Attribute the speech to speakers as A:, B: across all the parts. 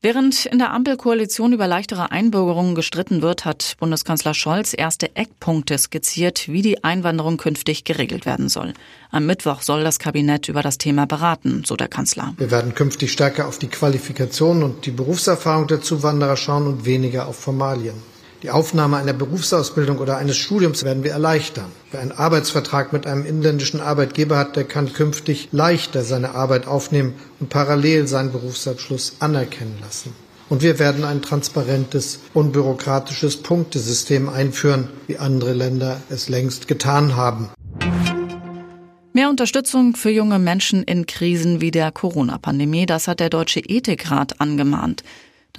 A: Während in der Ampelkoalition über leichtere Einbürgerungen gestritten wird, hat Bundeskanzler Scholz erste Eckpunkte skizziert, wie die Einwanderung künftig geregelt werden soll. Am Mittwoch soll das Kabinett über das Thema beraten, so der Kanzler.
B: Wir werden künftig stärker auf die Qualifikation und die Berufserfahrung der Zuwanderer schauen und weniger auf Formalien. Die Aufnahme einer Berufsausbildung oder eines Studiums werden wir erleichtern. Wer einen Arbeitsvertrag mit einem inländischen Arbeitgeber hat, der kann künftig leichter seine Arbeit aufnehmen und parallel seinen Berufsabschluss anerkennen lassen. Und wir werden ein transparentes, unbürokratisches Punktesystem einführen, wie andere Länder es längst getan haben.
A: Mehr Unterstützung für junge Menschen in Krisen wie der Corona-Pandemie, das hat der Deutsche Ethikrat angemahnt.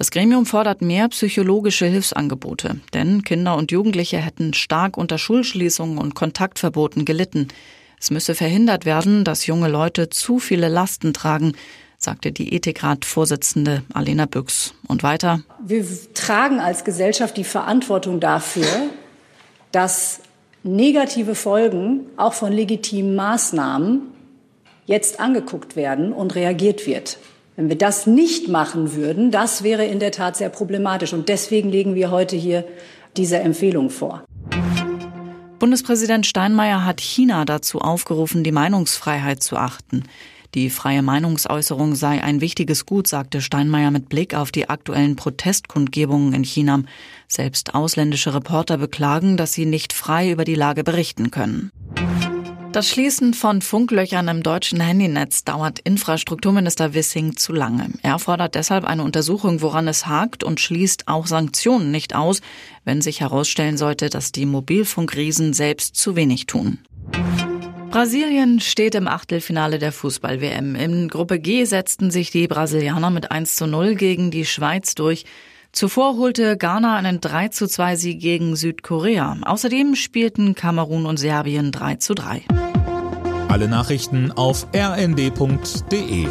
A: Das Gremium fordert mehr psychologische Hilfsangebote, denn Kinder und Jugendliche hätten stark unter Schulschließungen und Kontaktverboten gelitten. Es müsse verhindert werden, dass junge Leute zu viele Lasten tragen, sagte die Ethikrat-Vorsitzende Alena Büchs. Und weiter.
C: Wir tragen als Gesellschaft die Verantwortung dafür, dass negative Folgen auch von legitimen Maßnahmen jetzt angeguckt werden und reagiert wird. Wenn wir das nicht machen würden, das wäre in der Tat sehr problematisch. Und deswegen legen wir heute hier diese Empfehlung vor.
A: Bundespräsident Steinmeier hat China dazu aufgerufen, die Meinungsfreiheit zu achten. Die freie Meinungsäußerung sei ein wichtiges Gut, sagte Steinmeier mit Blick auf die aktuellen Protestkundgebungen in China. Selbst ausländische Reporter beklagen, dass sie nicht frei über die Lage berichten können. Das Schließen von Funklöchern im deutschen Handynetz dauert Infrastrukturminister Wissing zu lange. Er fordert deshalb eine Untersuchung, woran es hakt und schließt auch Sanktionen nicht aus, wenn sich herausstellen sollte, dass die Mobilfunkriesen selbst zu wenig tun. Brasilien steht im Achtelfinale der Fußball-WM. In Gruppe G setzten sich die Brasilianer mit 1 zu 0 gegen die Schweiz durch. Zuvor holte Ghana einen 3 zu 2 Sieg gegen Südkorea. Außerdem spielten Kamerun und Serbien 3 zu 3.
D: Alle Nachrichten auf rnd.de